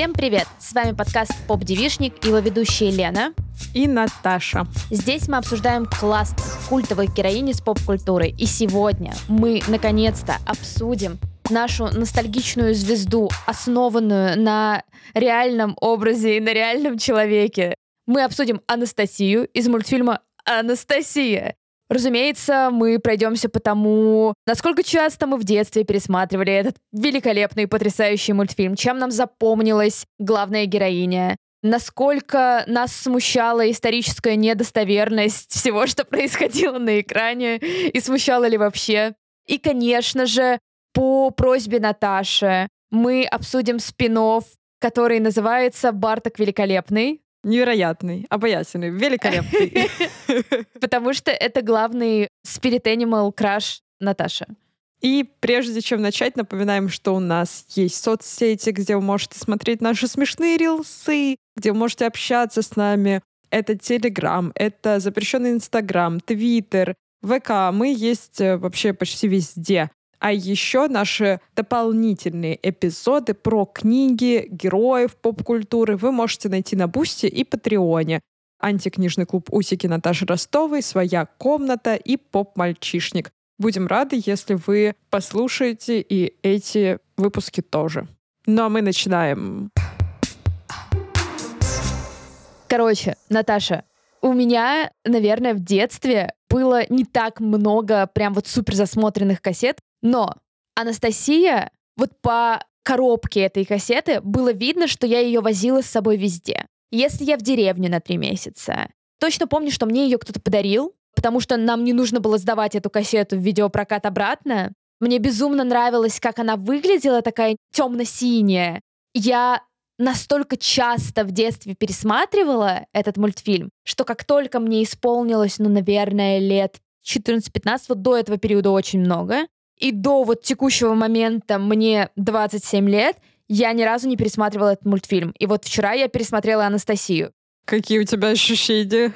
Всем привет! С вами подкаст «Поп Девишник» и его ведущие Лена и Наташа. Здесь мы обсуждаем классных, культовых героинь из поп-культуры. И сегодня мы, наконец-то, обсудим нашу ностальгичную звезду, основанную на реальном образе и на реальном человеке. Мы обсудим Анастасию из мультфильма «Анастасия». Разумеется, мы пройдемся по тому, насколько часто мы в детстве пересматривали этот великолепный и потрясающий мультфильм, чем нам запомнилась главная героиня, насколько нас смущала историческая недостоверность всего, что происходило на экране, и смущала ли вообще. И, конечно же, по просьбе Наташи мы обсудим спин который называется «Барток Великолепный», Невероятный, обаятельный, великолепный. Потому что это главный Spirit Animal Crush Наташа. И прежде чем начать, напоминаем, что у нас есть соцсети, где вы можете смотреть наши смешные рилсы, где вы можете общаться с нами. Это Телеграм, это запрещенный Инстаграм, Твиттер, ВК. Мы есть э, вообще почти везде. А еще наши дополнительные эпизоды про книги, героев поп-культуры вы можете найти на Бусте и Патреоне. Антикнижный клуб Усики Наташи Ростовой, «Своя комната» и «Поп-мальчишник». Будем рады, если вы послушаете и эти выпуски тоже. Ну а мы начинаем. Короче, Наташа, у меня, наверное, в детстве было не так много прям вот супер засмотренных кассет, но Анастасия, вот по коробке этой кассеты было видно, что я ее возила с собой везде. Если я в деревню на три месяца, точно помню, что мне ее кто-то подарил, потому что нам не нужно было сдавать эту кассету в видеопрокат обратно. Мне безумно нравилось, как она выглядела, такая темно-синяя. Я настолько часто в детстве пересматривала этот мультфильм, что как только мне исполнилось, ну, наверное, лет 14-15, вот до этого периода очень много, и до вот текущего момента мне 27 лет, я ни разу не пересматривала этот мультфильм. И вот вчера я пересмотрела Анастасию. Какие у тебя ощущения?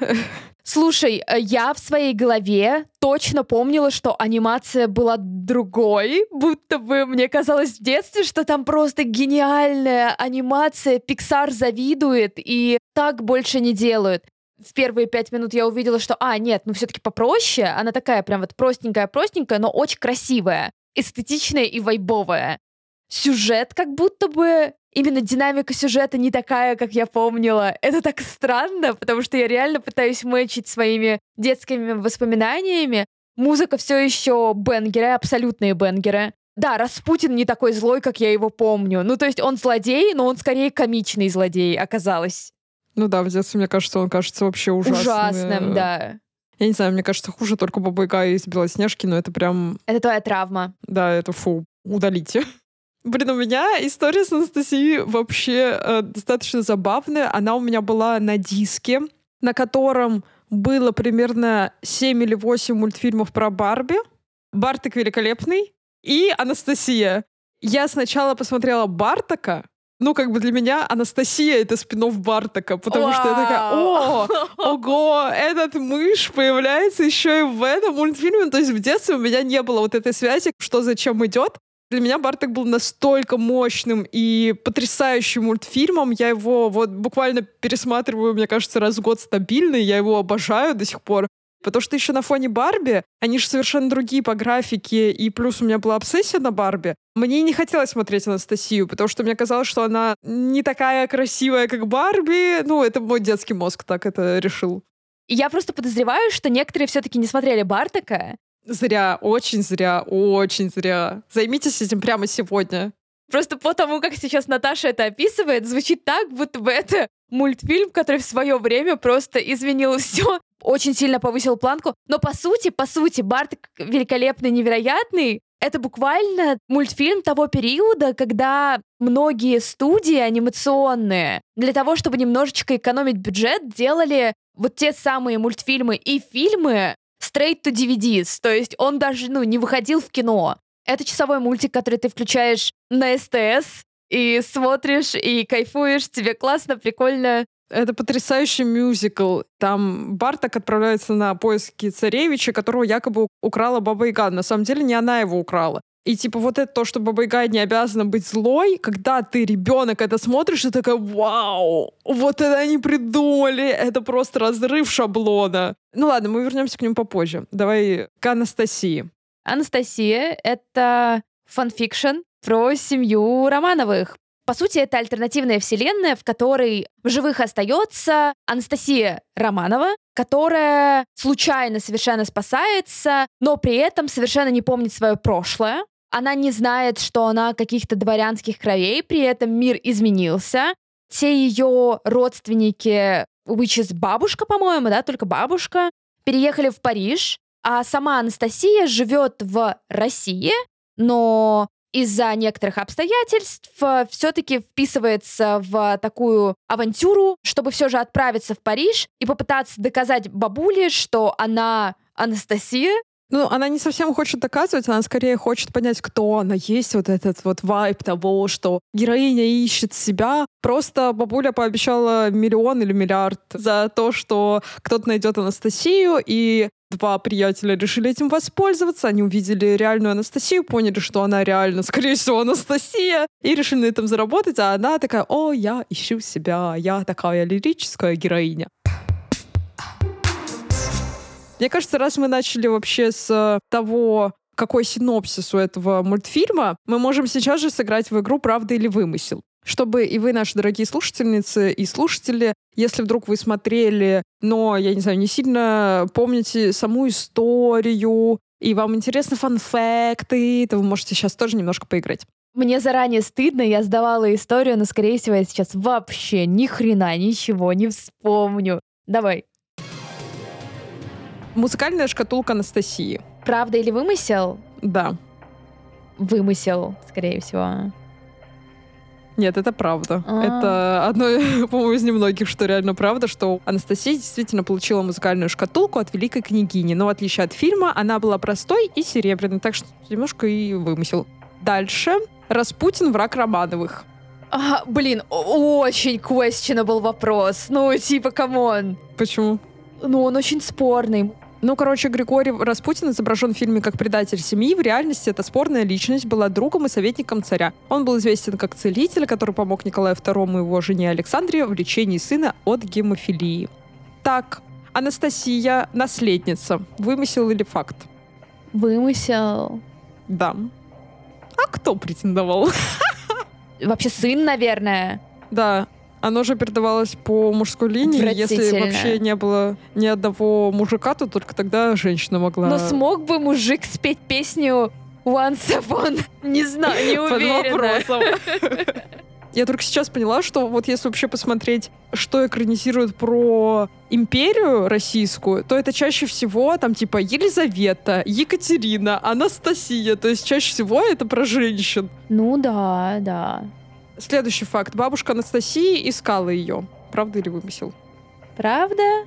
Слушай, э, я в своей голове точно помнила, что анимация была другой, будто бы мне казалось в детстве, что там просто гениальная анимация, Pixar завидует и так больше не делают в первые пять минут я увидела, что, а, нет, ну все-таки попроще. Она такая прям вот простенькая-простенькая, но очень красивая, эстетичная и вайбовая. Сюжет как будто бы именно динамика сюжета не такая, как я помнила. Это так странно, потому что я реально пытаюсь мэчить своими детскими воспоминаниями. Музыка все еще бенгеры, абсолютные бенгеры. Да, Распутин не такой злой, как я его помню. Ну, то есть он злодей, но он скорее комичный злодей оказалось. Ну да, в детстве, мне кажется, он кажется вообще ужасным. Ужасным, да. Я не знаю, мне кажется, хуже только Бабайга из Белоснежки, но это прям... Это твоя травма. Да, это фу, удалите. Блин, у меня история с Анастасией вообще э, достаточно забавная. Она у меня была на диске, на котором было примерно 7 или 8 мультфильмов про Барби, Барток великолепный и Анастасия. Я сначала посмотрела Бартака, ну, как бы для меня Анастасия — это спин Бартака, потому Вау. что я такая, о, ого, этот мышь появляется еще и в этом мультфильме. То есть в детстве у меня не было вот этой связи, что зачем идет. Для меня Барток был настолько мощным и потрясающим мультфильмом. Я его вот буквально пересматриваю, мне кажется, раз в год стабильно. Я его обожаю до сих пор. Потому что еще на фоне Барби, они же совершенно другие по графике, и плюс у меня была обсессия на Барби. Мне не хотелось смотреть Анастасию, потому что мне казалось, что она не такая красивая, как Барби. Ну, это мой детский мозг так это решил. Я просто подозреваю, что некоторые все-таки не смотрели Бартака. Зря, очень зря, очень зря. Займитесь этим прямо сегодня. Просто по тому, как сейчас Наташа это описывает, звучит так, будто бы это мультфильм, который в свое время просто изменил все, очень сильно повысил планку. Но по сути, по сути, Барт великолепный, невероятный. Это буквально мультфильм того периода, когда многие студии анимационные для того, чтобы немножечко экономить бюджет, делали вот те самые мультфильмы и фильмы straight to DVDs. То есть он даже ну, не выходил в кино. Это часовой мультик, который ты включаешь на СТС и смотришь, и кайфуешь, тебе классно, прикольно. Это потрясающий мюзикл. Там Барток отправляется на поиски царевича, которого якобы украла Баба Яга. На самом деле не она его украла. И типа вот это то, что Бабайга не обязана быть злой, когда ты ребенок это смотришь, ты такая, вау, вот это они придумали, это просто разрыв шаблона. Ну ладно, мы вернемся к нему попозже. Давай к Анастасии. Анастасия — это фанфикшн про семью Романовых. По сути, это альтернативная вселенная, в которой в живых остается Анастасия Романова, которая случайно совершенно спасается, но при этом совершенно не помнит свое прошлое. Она не знает, что она каких-то дворянских кровей, при этом мир изменился. Все ее родственники, which is бабушка, по-моему, да, только бабушка, переехали в Париж, а сама Анастасия живет в России, но из-за некоторых обстоятельств э, все-таки вписывается в такую авантюру, чтобы все же отправиться в Париж и попытаться доказать бабуле, что она Анастасия, ну, она не совсем хочет доказывать, она скорее хочет понять, кто она. Есть вот этот вот вайб того, что героиня ищет себя. Просто бабуля пообещала миллион или миллиард за то, что кто-то найдет Анастасию, и два приятеля решили этим воспользоваться. Они увидели реальную Анастасию, поняли, что она реально, скорее всего, Анастасия, и решили на этом заработать. А она такая, о, я ищу себя, я такая лирическая героиня. Мне кажется, раз мы начали вообще с того, какой синопсис у этого мультфильма, мы можем сейчас же сыграть в игру «Правда или вымысел». Чтобы и вы, наши дорогие слушательницы и слушатели, если вдруг вы смотрели, но, я не знаю, не сильно помните саму историю, и вам интересны фан-факты, то вы можете сейчас тоже немножко поиграть. Мне заранее стыдно, я сдавала историю, но, скорее всего, я сейчас вообще ни хрена ничего не вспомню. Давай. Музыкальная шкатулка Анастасии. Правда или вымысел? Да. Вымысел, скорее всего. Нет, это правда. А-а-а. Это одно, по-моему, из немногих, что реально правда, что Анастасия действительно получила музыкальную шкатулку от великой княгини. Но в отличие от фильма, она была простой и серебряной, так что немножко и вымысел. Дальше. Распутин враг Романовых. А, блин, очень questionable вопрос. Ну, типа, come on. Почему? Ну, он очень спорный. Ну, короче, Григорий Распутин изображен в фильме как предатель семьи. В реальности эта спорная личность была другом и советником царя. Он был известен как целитель, который помог Николаю II и его жене Александре в лечении сына от гемофилии. Так, Анастасия — наследница. Вымысел или факт? Вымысел. Да. А кто претендовал? Вообще сын, наверное. Да, оно же передавалось по мужской линии. Если вообще не было ни одного мужика, то только тогда женщина могла... Но смог бы мужик спеть песню Once Upon? Не знаю, не уверена. Под вопросом. Я только сейчас поняла, что вот если вообще посмотреть, что экранизируют про империю российскую, то это чаще всего там типа Елизавета, Екатерина, Анастасия. То есть чаще всего это про женщин. Ну да, да. Следующий факт. Бабушка Анастасии искала ее. Правда или вымысел? Правда?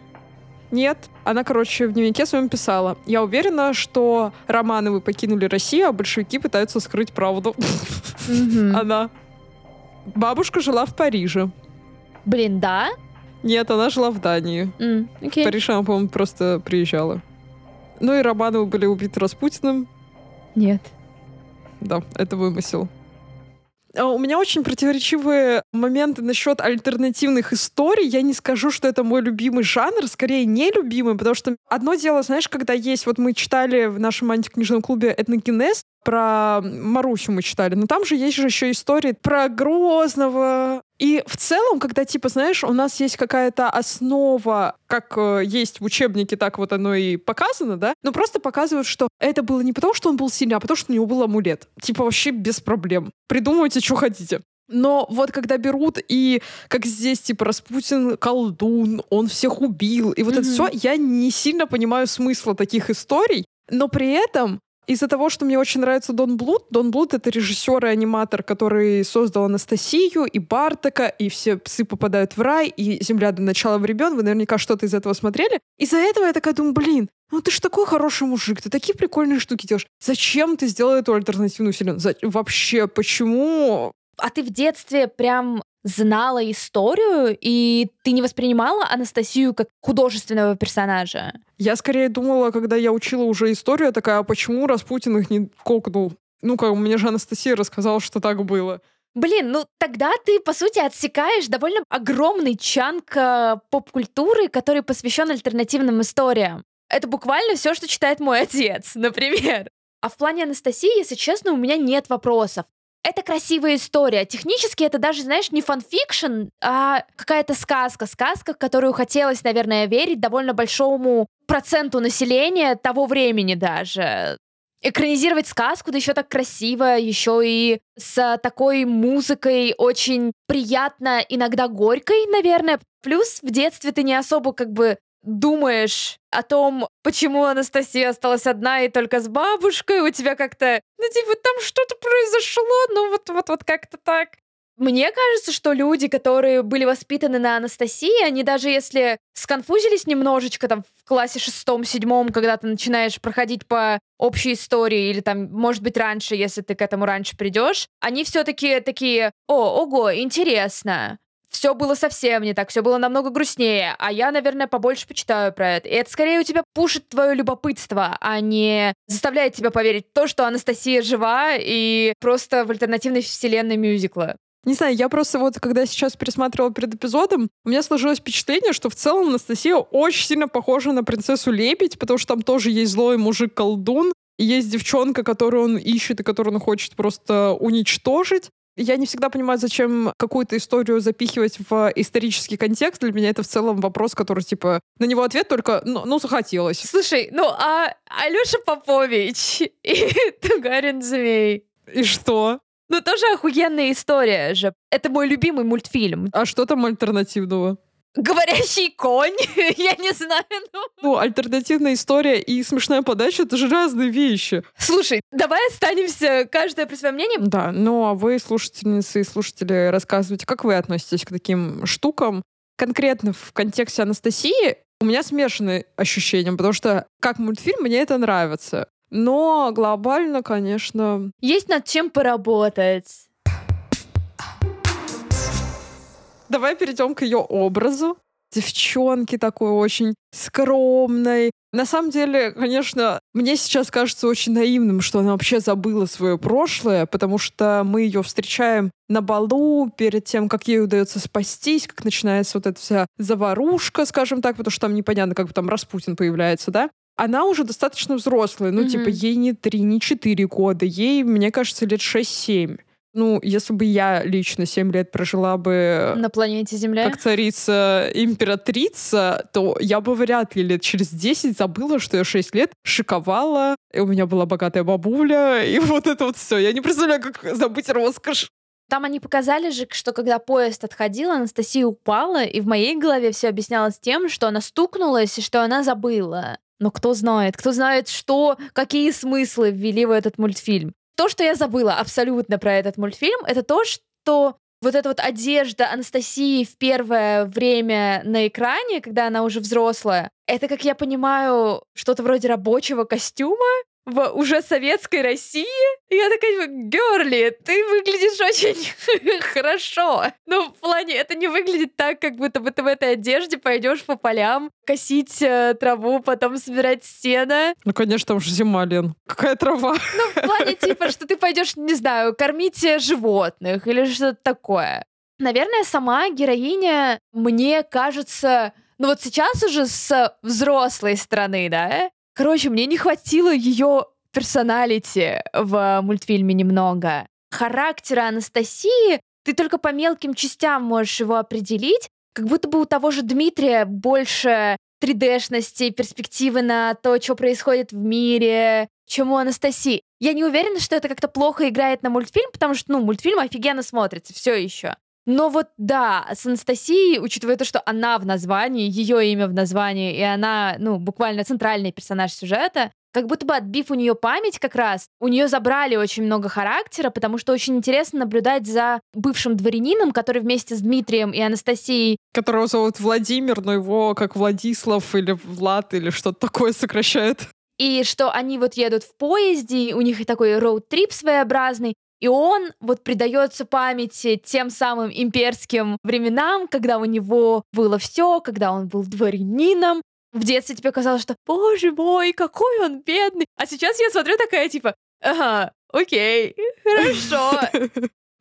Нет. Она, короче, в дневнике своем писала. Я уверена, что Романовы покинули Россию, а большевики пытаются скрыть правду. Она. Бабушка жила в Париже. Блин, да? Нет, она жила в Дании. В Париж она, по-моему, просто приезжала. Ну и Романовы были убиты Распутиным. Нет. Да, это вымысел. А у меня очень противоречивые моменты насчет альтернативных историй. Я не скажу, что это мой любимый жанр, скорее нелюбимый, потому что одно дело, знаешь, когда есть, вот мы читали в нашем антикнижном клубе «Этногенез», про Марусю мы читали, но там же есть же еще истории про Грозного. И в целом, когда, типа, знаешь, у нас есть какая-то основа, как э, есть в учебнике, так вот оно и показано, да, но просто показывают, что это было не потому, что он был сильный, а потому, что у него был амулет. Типа, вообще без проблем. Придумывайте, что хотите. Но вот когда берут и как здесь типа Распутин колдун, он всех убил, и вот mm-hmm. это все, я не сильно понимаю смысла таких историй, но при этом из-за того, что мне очень нравится Дон Блуд, Дон Блуд — это режиссер и аниматор, который создал Анастасию и Бартака, и все псы попадают в рай, и земля до начала времен. Вы наверняка что-то из этого смотрели. Из-за этого я такая думаю, блин, ну ты ж такой хороший мужик, ты такие прикольные штуки делаешь. Зачем ты сделал эту альтернативную вселенную? Вообще, почему? А ты в детстве прям знала историю, и ты не воспринимала Анастасию как художественного персонажа? Я скорее думала, когда я учила уже историю, такая, а почему Распутин их не кокнул? Ну, как мне же Анастасия рассказала, что так было. Блин, ну тогда ты, по сути, отсекаешь довольно огромный чанк э, поп-культуры, который посвящен альтернативным историям. Это буквально все, что читает мой отец, например. А в плане Анастасии, если честно, у меня нет вопросов. Это красивая история. Технически это даже, знаешь, не фанфикшн, а какая-то сказка. Сказка, в которую хотелось, наверное, верить довольно большому проценту населения того времени даже экранизировать сказку, да еще так красиво, еще и с такой музыкой очень приятно, иногда горькой, наверное. Плюс в детстве ты не особо как бы думаешь о том, почему Анастасия осталась одна и только с бабушкой, у тебя как-то, ну, типа, там что-то произошло, ну, вот-вот-вот как-то так. Мне кажется, что люди, которые были воспитаны на Анастасии, они даже если сконфузились немножечко там в классе шестом-седьмом, когда ты начинаешь проходить по общей истории, или там, может быть, раньше, если ты к этому раньше придешь, они все-таки такие, о, ого, интересно. Все было совсем не так, все было намного грустнее, а я, наверное, побольше почитаю про это. И это скорее у тебя пушит твое любопытство, а не заставляет тебя поверить в то, что Анастасия жива и просто в альтернативной вселенной мюзикла. Не знаю, я просто вот, когда сейчас пересматривала перед эпизодом, у меня сложилось впечатление, что в целом Анастасия очень сильно похожа на принцессу Лебедь, потому что там тоже есть злой мужик-колдун, есть девчонка, которую он ищет и которую он хочет просто уничтожить. Я не всегда понимаю, зачем какую-то историю запихивать в исторический контекст. Для меня это в целом вопрос, который, типа, на него ответ только, ну, ну захотелось. Слушай, ну, а Алёша Попович и Тугарин Змей. И что? Ну, тоже охуенная история же. Это мой любимый мультфильм. А что там альтернативного? Говорящий конь? Я не знаю. Ну... ну, альтернативная история и смешная подача — это же разные вещи. Слушай, давай останемся каждое при своем мнении. Да, ну а вы, слушательницы и слушатели, рассказывайте, как вы относитесь к таким штукам. Конкретно в контексте Анастасии у меня смешанные ощущения, потому что как мультфильм мне это нравится. Но глобально, конечно... Есть над чем поработать. Давай перейдем к ее образу. Девчонки такой очень скромной. На самом деле, конечно, мне сейчас кажется очень наивным, что она вообще забыла свое прошлое, потому что мы ее встречаем на балу перед тем, как ей удается спастись, как начинается вот эта вся заварушка, скажем так, потому что там непонятно, как там Распутин появляется, да? она уже достаточно взрослая. Ну, mm-hmm. типа, ей не 3, не 4 года. Ей, мне кажется, лет 6-7. Ну, если бы я лично 7 лет прожила бы... На планете Земля? Как царица императрица, то я бы вряд ли лет через 10 забыла, что я 6 лет шиковала, и у меня была богатая бабуля, и вот это вот все. Я не представляю, как забыть роскошь. Там они показали же, что когда поезд отходил, Анастасия упала, и в моей голове все объяснялось тем, что она стукнулась и что она забыла. Но кто знает, кто знает, что, какие смыслы ввели в этот мультфильм. То, что я забыла абсолютно про этот мультфильм, это то, что вот эта вот одежда Анастасии в первое время на экране, когда она уже взрослая, это, как я понимаю, что-то вроде рабочего костюма, в уже советской России. Я такая, Герли, ты выглядишь очень хорошо. Ну, в плане, это не выглядит так, как будто бы ты в этой одежде пойдешь по полям, косить э, траву, потом собирать сено. Ну, конечно, там же зима, Лен. Какая трава? Ну, в плане, типа, что ты пойдешь, не знаю, кормить э, животных или что-то такое. Наверное, сама героиня, мне кажется, ну вот сейчас уже с взрослой стороны, да, Короче, мне не хватило ее персоналити в мультфильме немного. Характера Анастасии ты только по мелким частям можешь его определить, как будто бы у того же Дмитрия больше 3D-шности, перспективы на то, что происходит в мире, чем у Анастасии. Я не уверена, что это как-то плохо играет на мультфильм, потому что, ну, мультфильм офигенно смотрится, все еще. Но вот да, с Анастасией, учитывая то, что она в названии, ее имя в названии, и она, ну, буквально центральный персонаж сюжета, как будто бы отбив у нее память как раз, у нее забрали очень много характера, потому что очень интересно наблюдать за бывшим дворянином, который вместе с Дмитрием и Анастасией... Которого зовут Владимир, но его как Владислав или Влад или что-то такое сокращают. И что они вот едут в поезде, у них и такой роуд-трип своеобразный, и он вот предается памяти тем самым имперским временам, когда у него было все, когда он был дворянином. В детстве тебе казалось, что, боже мой, какой он бедный. А сейчас я смотрю такая, типа, ага, окей, хорошо.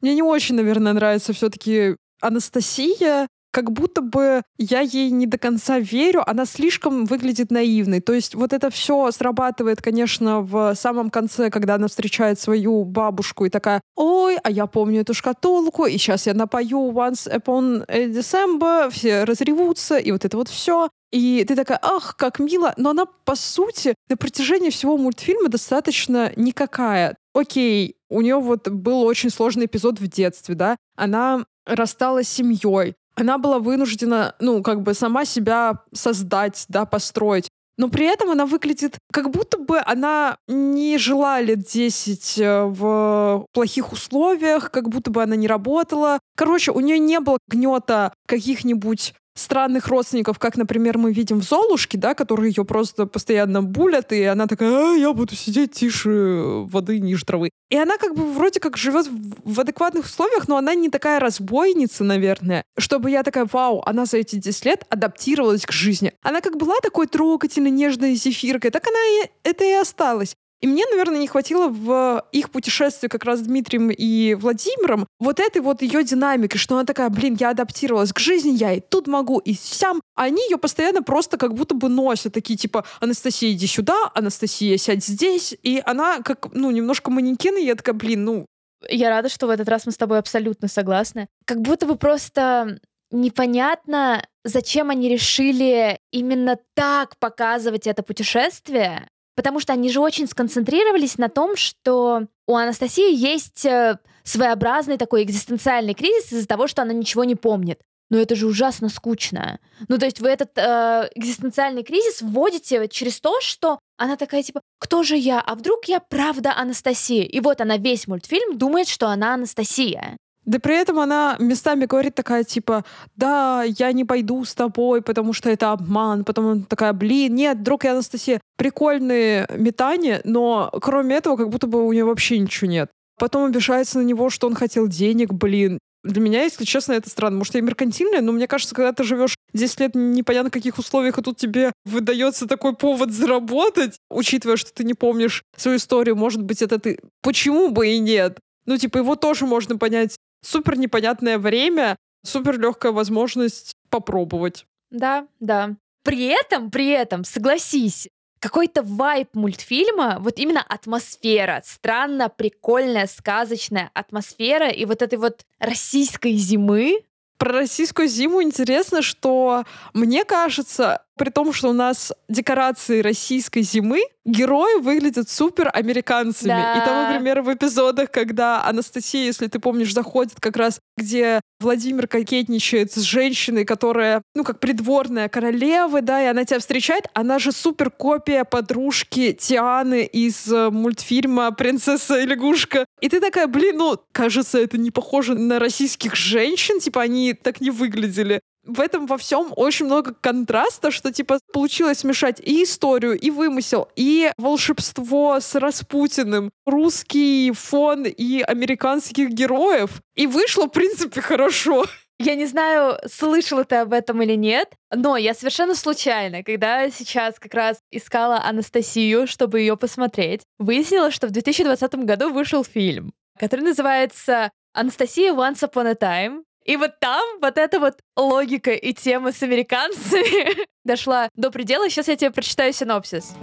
Мне не очень, наверное, нравится все-таки Анастасия, как будто бы я ей не до конца верю, она слишком выглядит наивной. То есть вот это все срабатывает, конечно, в самом конце, когда она встречает свою бабушку и такая, ой, а я помню эту шкатулку, и сейчас я напою Once Upon a December, все разревутся, и вот это вот все. И ты такая, ах, как мило. Но она, по сути, на протяжении всего мультфильма достаточно никакая. Окей, у нее вот был очень сложный эпизод в детстве, да. Она рассталась с семьей она была вынуждена, ну, как бы сама себя создать, да, построить. Но при этом она выглядит, как будто бы она не жила лет 10 э, в плохих условиях, как будто бы она не работала. Короче, у нее не было гнета каких-нибудь странных родственников, как, например, мы видим в Золушке, да, которые ее просто постоянно булят, и она такая, а, я буду сидеть тише воды, ниже травы. И она как бы вроде как живет в адекватных условиях, но она не такая разбойница, наверное, чтобы я такая, вау, она за эти 10 лет адаптировалась к жизни. Она как была такой трогательной, нежной зефиркой, так она и это и осталась. И мне, наверное, не хватило в их путешествии как раз с Дмитрием и Владимиром вот этой вот ее динамики, что она такая, блин, я адаптировалась к жизни, я и тут могу, и сям. Они ее постоянно просто как будто бы носят, такие типа, Анастасия, иди сюда, Анастасия, сядь здесь. И она как, ну, немножко манекен, и я такая, блин, ну... Я рада, что в этот раз мы с тобой абсолютно согласны. Как будто бы просто непонятно, зачем они решили именно так показывать это путешествие, Потому что они же очень сконцентрировались на том, что у Анастасии есть э, своеобразный такой экзистенциальный кризис из-за того, что она ничего не помнит. Но это же ужасно скучно. Ну, то есть вы этот э, экзистенциальный кризис вводите через то, что она такая типа, кто же я? А вдруг я правда Анастасия? И вот она весь мультфильм думает, что она Анастасия. Да при этом она местами говорит такая, типа, да, я не пойду с тобой, потому что это обман. Потом она такая, блин, нет, друг и Анастасия. Прикольные метания, но кроме этого, как будто бы у нее вообще ничего нет. Потом обижается на него, что он хотел денег, блин. Для меня, если честно, это странно. Может, я меркантильная, но мне кажется, когда ты живешь 10 лет непонятно в каких условиях, и тут тебе выдается такой повод заработать, учитывая, что ты не помнишь свою историю, может быть, это ты... Почему бы и нет? Ну, типа, его тоже можно понять супер непонятное время, супер легкая возможность попробовать. Да, да. При этом, при этом, согласись, какой-то вайп мультфильма, вот именно атмосфера, странно, прикольная, сказочная атмосфера и вот этой вот российской зимы, про российскую зиму интересно, что мне кажется, при том, что у нас декорации российской зимы, герои выглядят супер американцами. Да. И там, например, в эпизодах, когда Анастасия, если ты помнишь, заходит как раз, где Владимир кокетничает с женщиной, которая, ну, как придворная королева, да, и она тебя встречает, она же супер копия подружки Тианы из э, мультфильма «Принцесса и лягушка». И ты такая, блин, ну, кажется, это не похоже на российских женщин, типа они так не выглядели в этом во всем очень много контраста, что типа получилось смешать и историю, и вымысел, и волшебство с Распутиным, русский фон и американских героев. И вышло, в принципе, хорошо. Я не знаю, слышала ты об этом или нет, но я совершенно случайно, когда сейчас как раз искала Анастасию, чтобы ее посмотреть, выяснила, что в 2020 году вышел фильм, который называется «Анастасия Once Upon a Time», и вот там вот эта вот логика и тема с американцами дошла до предела. Сейчас я тебе прочитаю синопсис.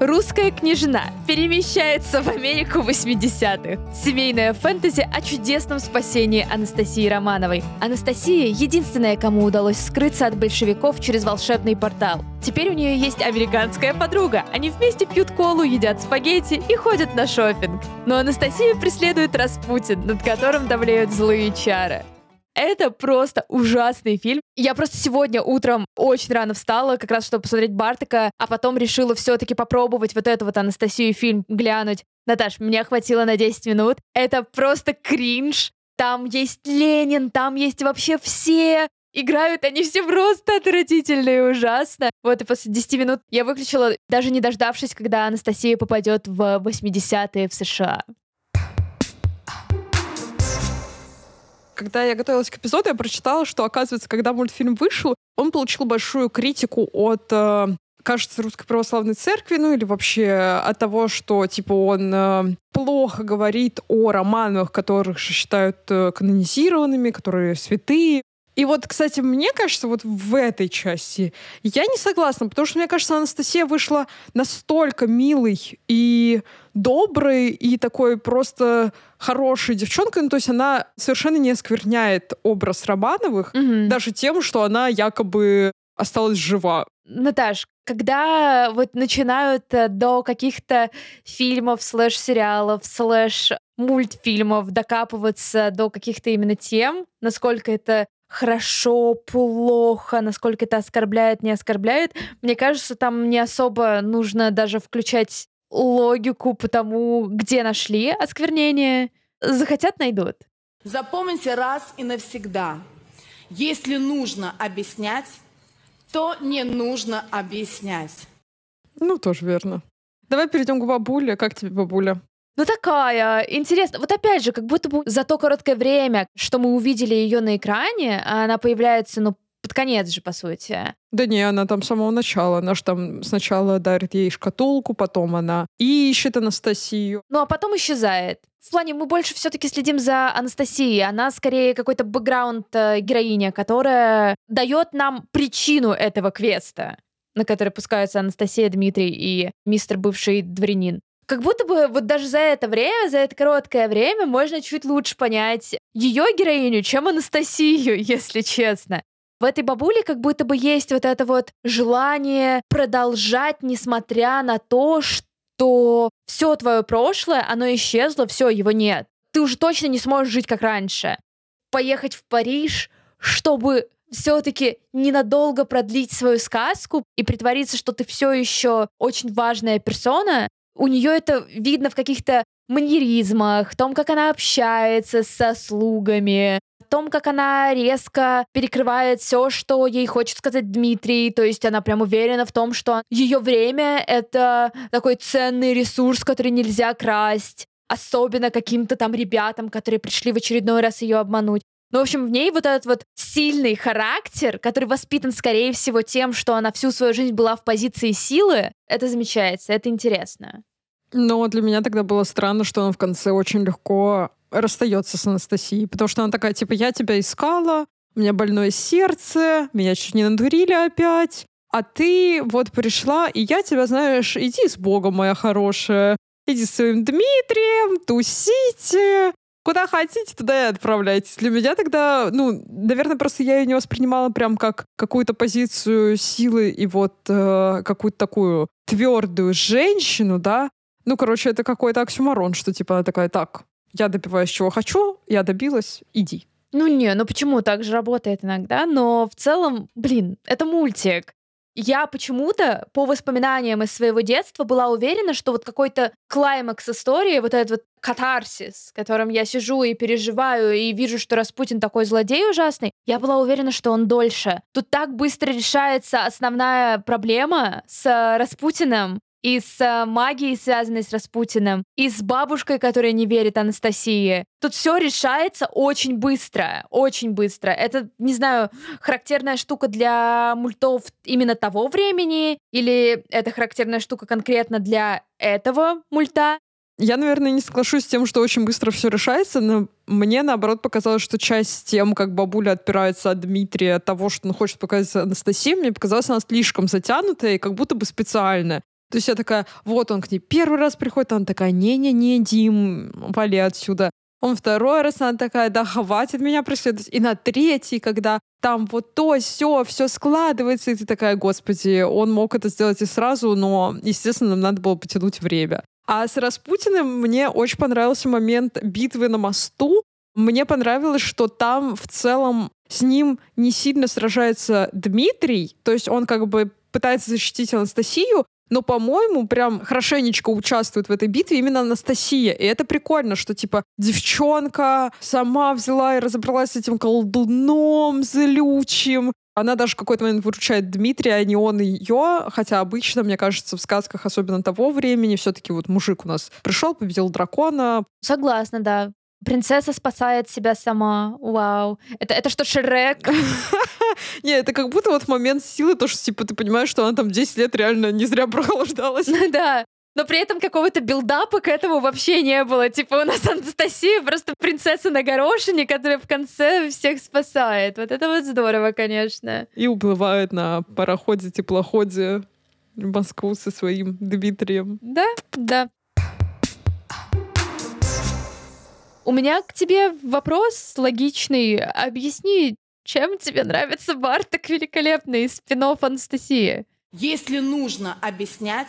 Русская княжна перемещается в Америку 80-х. Семейная фэнтези о чудесном спасении Анастасии Романовой. Анастасия — единственная, кому удалось скрыться от большевиков через волшебный портал. Теперь у нее есть американская подруга. Они вместе пьют колу, едят спагетти и ходят на шопинг. Но Анастасию преследует Распутин, над которым давлеют злые чары. Это просто ужасный фильм. Я просто сегодня утром очень рано встала, как раз чтобы посмотреть Бартака, а потом решила все-таки попробовать вот эту вот Анастасию фильм глянуть. Наташ, меня хватило на 10 минут. Это просто кринж. Там есть Ленин, там есть вообще все. Играют они все просто отвратительно и ужасно. Вот и после 10 минут я выключила, даже не дождавшись, когда Анастасия попадет в 80-е в США. Когда я готовилась к эпизоду, я прочитала, что, оказывается, когда мультфильм вышел, он получил большую критику от э, кажется, Русской Православной Церкви, ну или вообще от того, что, типа, он э, плохо говорит о романах, которых считают э, канонизированными, которые святые. И вот, кстати, мне кажется, вот в этой части я не согласна, потому что, мне кажется, Анастасия вышла настолько милой и доброй, и такой просто хорошей девчонкой. Ну, то есть она совершенно не оскверняет образ Романовых, Мгм. даже тем, что она якобы осталась жива. Наташ, когда вот начинают э, до каких-то фильмов, слэш-сериалов, слэш-мультфильмов докапываться до каких-то именно тем, насколько это хорошо, плохо, насколько это оскорбляет, не оскорбляет, мне кажется, там не особо нужно даже включать логику по тому, где нашли осквернение. Захотят, найдут. Запомните раз и навсегда. Если нужно объяснять, то не нужно объяснять. Ну, тоже верно. Давай перейдем к бабуле. Как тебе бабуля? Ну такая, интересно. Вот опять же, как будто бы за то короткое время, что мы увидели ее на экране, она появляется, ну, под конец же, по сути. Да не, она там с самого начала. Она же там сначала дарит ей шкатулку, потом она ищет Анастасию. Ну, а потом исчезает. В плане, мы больше все-таки следим за Анастасией. Она скорее какой-то бэкграунд э, героиня, которая дает нам причину этого квеста, на который пускаются Анастасия, Дмитрий и мистер бывший дворянин. Как будто бы вот даже за это время, за это короткое время можно чуть лучше понять ее героиню, чем Анастасию, если честно. В этой бабуле как будто бы есть вот это вот желание продолжать, несмотря на то, что все твое прошлое, оно исчезло, все, его нет. Ты уже точно не сможешь жить как раньше. Поехать в Париж, чтобы все-таки ненадолго продлить свою сказку и притвориться, что ты все еще очень важная персона, у нее это видно в каких-то манеризмах, в том, как она общается со слугами, в том, как она резко перекрывает все, что ей хочет сказать Дмитрий. То есть она прям уверена в том, что ее время — это такой ценный ресурс, который нельзя красть. Особенно каким-то там ребятам, которые пришли в очередной раз ее обмануть. Ну, в общем, в ней вот этот вот сильный характер, который воспитан, скорее всего, тем, что она всю свою жизнь была в позиции силы, это замечается, это интересно. Но для меня тогда было странно, что он в конце очень легко расстается с Анастасией, потому что она такая, типа, я тебя искала, у меня больное сердце, меня чуть не надурили опять, а ты вот пришла, и я тебя, знаешь, иди с Богом, моя хорошая, иди с своим Дмитрием, тусите, куда хотите, туда и отправляйтесь. Для меня тогда, ну, наверное, просто я ее не воспринимала прям как какую-то позицию силы и вот э, какую-то такую твердую женщину, да. Ну, короче, это какой-то оксюмарон, что типа она такая, так, я добиваюсь чего хочу, я добилась, иди. Ну не, ну почему? Так же работает иногда, но в целом, блин, это мультик. Я почему-то по воспоминаниям из своего детства была уверена, что вот какой-то клаймакс истории, вот этот вот катарсис, которым я сижу и переживаю, и вижу, что Распутин такой злодей ужасный, я была уверена, что он дольше. Тут так быстро решается основная проблема с Распутиным, и с э, магией, связанной с Распутиным, и с бабушкой, которая не верит Анастасии. Тут все решается очень быстро, очень быстро. Это, не знаю, характерная штука для мультов именно того времени, или это характерная штука конкретно для этого мульта. Я, наверное, не соглашусь с тем, что очень быстро все решается, но мне, наоборот, показалось, что часть тем, как бабуля отпирается от Дмитрия, от того, что он хочет показать Анастасии, мне показалась она слишком затянутая и как будто бы специальная. То есть я такая, вот он к ней первый раз приходит, она такая, не-не-не, Дим, вали отсюда. Он второй раз, она такая, да хватит меня преследовать. И на третий, когда там вот то, все, все складывается, и ты такая, господи, он мог это сделать и сразу, но, естественно, нам надо было потянуть время. А с Распутиным мне очень понравился момент битвы на мосту. Мне понравилось, что там в целом с ним не сильно сражается Дмитрий, то есть он как бы пытается защитить Анастасию, но, по-моему, прям хорошенечко участвует в этой битве именно Анастасия. И это прикольно, что, типа, девчонка сама взяла и разобралась с этим колдуном злючим. Она даже в какой-то момент выручает Дмитрия, а не он ее. Хотя обычно, мне кажется, в сказках, особенно того времени, все-таки вот мужик у нас пришел, победил дракона. Согласна, да. Принцесса спасает себя сама. Вау. Это, это что, Шрек? Не, это как будто вот момент силы, то, что, типа, ты понимаешь, что она там 10 лет реально не зря прохлаждалась. Да. Но при этом какого-то билдапа к этому вообще не было. Типа у нас Анастасия просто принцесса на горошине, которая в конце всех спасает. Вот это вот здорово, конечно. И уплывает на пароходе, теплоходе в Москву со своим Дмитрием. Да, да. У меня к тебе вопрос логичный. Объясни, чем тебе нравится Барток великолепный из спин Анастасии? Если нужно объяснять,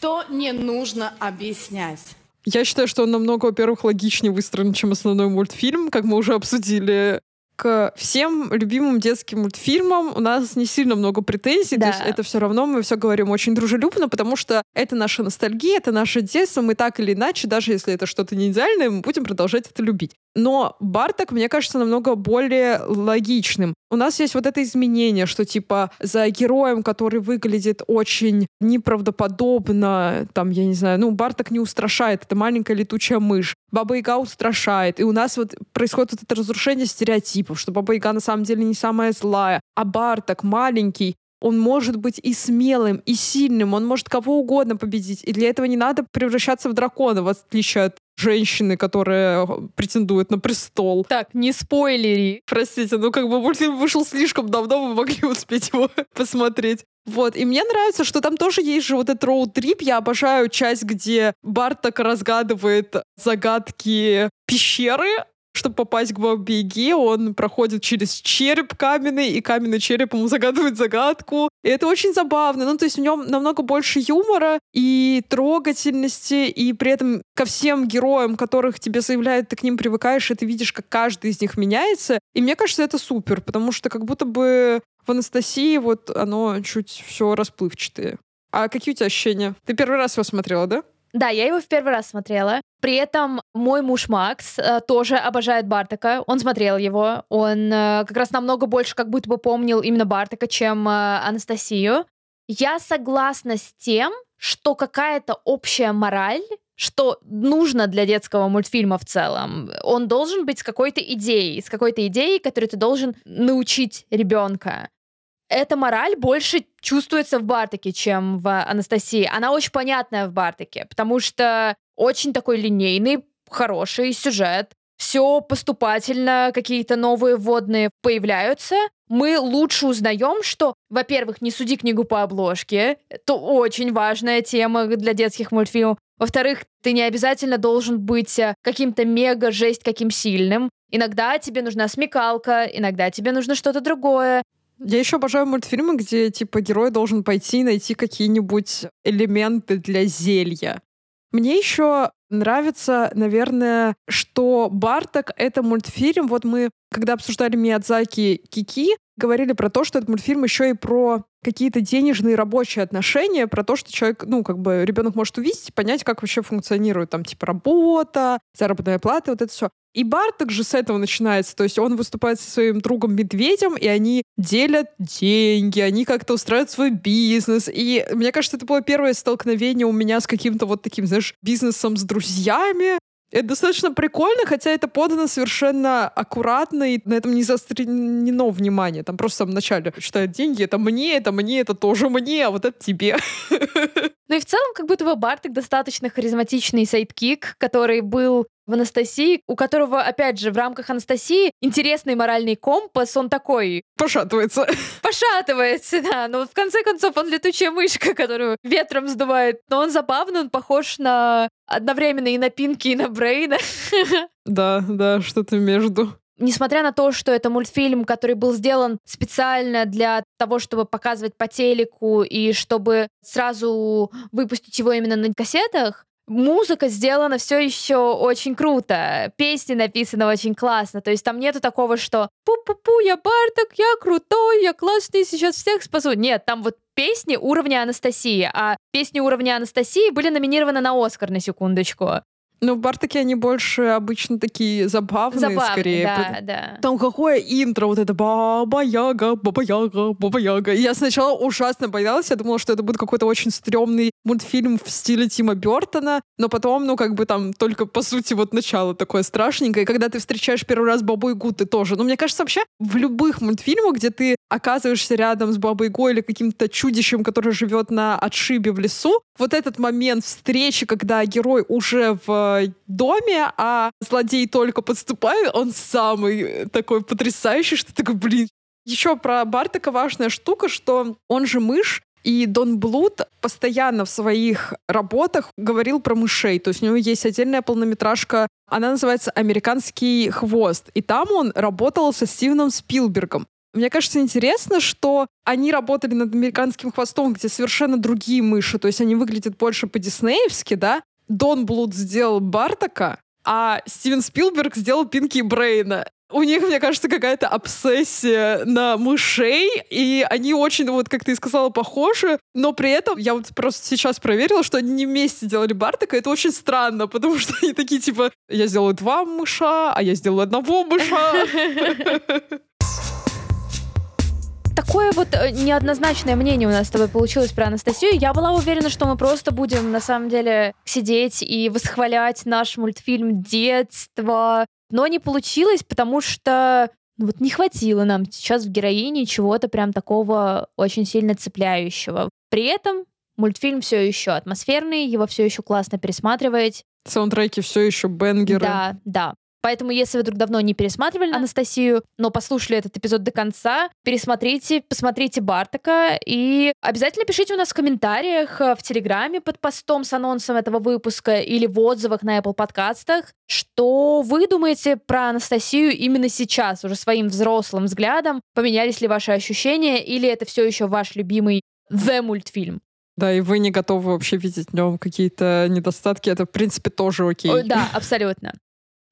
то не нужно объяснять. Я считаю, что он намного, во-первых, логичнее выстроен, чем основной мультфильм, как мы уже обсудили к всем любимым детским мультфильмам у нас не сильно много претензий, да. то есть это все равно мы все говорим очень дружелюбно, потому что это наша ностальгия, это наше детство, мы так или иначе, даже если это что-то не идеальное, мы будем продолжать это любить. Но Барток, мне кажется, намного более логичным. У нас есть вот это изменение, что типа за героем, который выглядит очень неправдоподобно, там, я не знаю, ну, Барток не устрашает, это маленькая летучая мышь. Баба Яга устрашает. И у нас вот происходит вот это разрушение стереотипов, что Баба Яга на самом деле не самая злая, а Барток маленький, он может быть и смелым, и сильным, он может кого угодно победить. И для этого не надо превращаться в дракона, в отличие от женщины, которая претендует на престол. Так, не спойлери. Простите, ну как бы мультфильм вышел слишком давно, вы могли успеть его посмотреть. Вот, и мне нравится, что там тоже есть же вот этот роуд-трип. Я обожаю часть, где Барт так разгадывает загадки пещеры, чтобы попасть к Бабе он проходит через череп каменный, и каменный череп ему загадывает загадку. И это очень забавно. Ну, то есть в нем намного больше юмора и трогательности, и при этом ко всем героям, которых тебе заявляют, ты к ним привыкаешь, и ты видишь, как каждый из них меняется. И мне кажется, это супер, потому что как будто бы в Анастасии вот оно чуть все расплывчатое. А какие у тебя ощущения? Ты первый раз его смотрела, да? Да, я его в первый раз смотрела. При этом мой муж Макс э, тоже обожает Бартака. Он смотрел его. Он э, как раз намного больше как будто бы помнил именно Бартака, чем э, Анастасию. Я согласна с тем, что какая-то общая мораль что нужно для детского мультфильма в целом. Он должен быть с какой-то идеей, с какой-то идеей, которую ты должен научить ребенка эта мораль больше чувствуется в Бартаке, чем в Анастасии. Она очень понятная в Бартаке, потому что очень такой линейный, хороший сюжет. Все поступательно, какие-то новые вводные появляются. Мы лучше узнаем, что, во-первых, не суди книгу по обложке. Это очень важная тема для детских мультфильмов. Во-вторых, ты не обязательно должен быть э, каким-то мега жесть каким сильным. Иногда тебе нужна смекалка, иногда тебе нужно что-то другое. Я еще обожаю мультфильмы, где типа герой должен пойти и найти какие-нибудь элементы для зелья. Мне еще нравится, наверное, что Барток — это мультфильм. Вот мы, когда обсуждали Миядзаки Кики, говорили про то, что этот мультфильм еще и про какие-то денежные рабочие отношения, про то, что человек, ну, как бы ребенок может увидеть и понять, как вообще функционирует там, типа, работа, заработная плата, вот это все. И Барток же с этого начинается. То есть он выступает со своим другом Медведем, и они делят деньги, они как-то устраивают свой бизнес. И мне кажется, это было первое столкновение у меня с каким-то вот таким, знаешь, бизнесом с друзьями. Это достаточно прикольно, хотя это подано совершенно аккуратно, и на этом не заострено внимание. Там просто в начале считают деньги, это мне, это мне, это тоже мне, а вот это тебе. Ну и в целом, как будто бы Барток достаточно харизматичный sidekick, который был в Анастасии, у которого, опять же, в рамках Анастасии интересный моральный компас, он такой... Пошатывается. Пошатывается, да. Но в конце концов он летучая мышка, которую ветром сдувает. Но он забавный, он похож на одновременно и на Пинки, и на Брейна. Да, да, что-то между. Несмотря на то, что это мультфильм, который был сделан специально для того, чтобы показывать по телеку и чтобы сразу выпустить его именно на кассетах, Музыка сделана все еще очень круто. Песни написаны очень классно. То есть там нету такого, что «Пу-пу-пу, я Барток, я крутой, я классный, сейчас всех спасу». Нет, там вот песни уровня Анастасии. А песни уровня Анастасии были номинированы на Оскар, на секундочку. Ну, Бартаки, они больше обычно такие забавные, Забавные, скорее. да, да. Там какое интро, вот это баба-яга, баба-яга, баба-яга. Я сначала ужасно боялась, я думала, что это будет какой-то очень стрёмный мультфильм в стиле Тима Бертона, но потом, ну, как бы там только, по сути, вот начало такое страшненькое. И когда ты встречаешь первый раз Бабу Ягу, ты тоже. Но мне кажется, вообще в любых мультфильмах, где ты оказываешься рядом с Бабой Ягой или каким-то чудищем, которое живет на отшибе в лесу, вот этот момент встречи, когда герой уже в доме, а злодей только подступает, он самый такой потрясающий, что такой, блин. Еще про Бартака важная штука, что он же мышь, и Дон Блуд постоянно в своих работах говорил про мышей. То есть у него есть отдельная полнометражка, она называется «Американский хвост». И там он работал со Стивеном Спилбергом. Мне кажется, интересно, что они работали над американским хвостом, где совершенно другие мыши, то есть они выглядят больше по-диснеевски, да? Дон Блуд сделал Бартака, а Стивен Спилберг сделал Пинки и Брейна. У них, мне кажется, какая-то обсессия на мышей, и они очень, вот как ты сказала, похожи, но при этом я вот просто сейчас проверила, что они не вместе делали Бартака, это очень странно, потому что они такие, типа, я сделаю два мыша, а я сделаю одного мыша. Такое вот э, неоднозначное мнение у нас с тобой получилось про Анастасию. Я была уверена, что мы просто будем, на самом деле, сидеть и восхвалять наш мультфильм детства. Но не получилось, потому что ну, вот не хватило нам сейчас в героине чего-то прям такого очень сильно цепляющего. При этом мультфильм все еще атмосферный, его все еще классно пересматривать. Саундтреки все еще бенгеры. Да, да. Поэтому, если вы вдруг давно не пересматривали Анастасию, но послушали этот эпизод до конца, пересмотрите, посмотрите Бартака и обязательно пишите у нас в комментариях э, в Телеграме под постом с анонсом этого выпуска или в отзывах на Apple подкастах, что вы думаете про Анастасию именно сейчас, уже своим взрослым взглядом, поменялись ли ваши ощущения или это все еще ваш любимый The мультфильм. Да, и вы не готовы вообще видеть в нем какие-то недостатки, это, в принципе, тоже окей. Ой, да, абсолютно.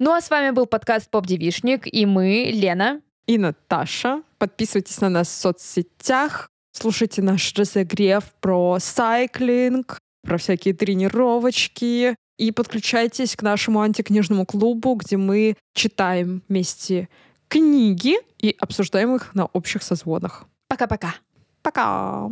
Ну а с вами был подкаст Поп Девишник, и мы, Лена. И Наташа. Подписывайтесь на нас в соцсетях, слушайте наш разогрев про сайклинг, про всякие тренировочки, и подключайтесь к нашему антикнижному клубу, где мы читаем вместе книги и обсуждаем их на общих созвонах. Пока-пока. Пока!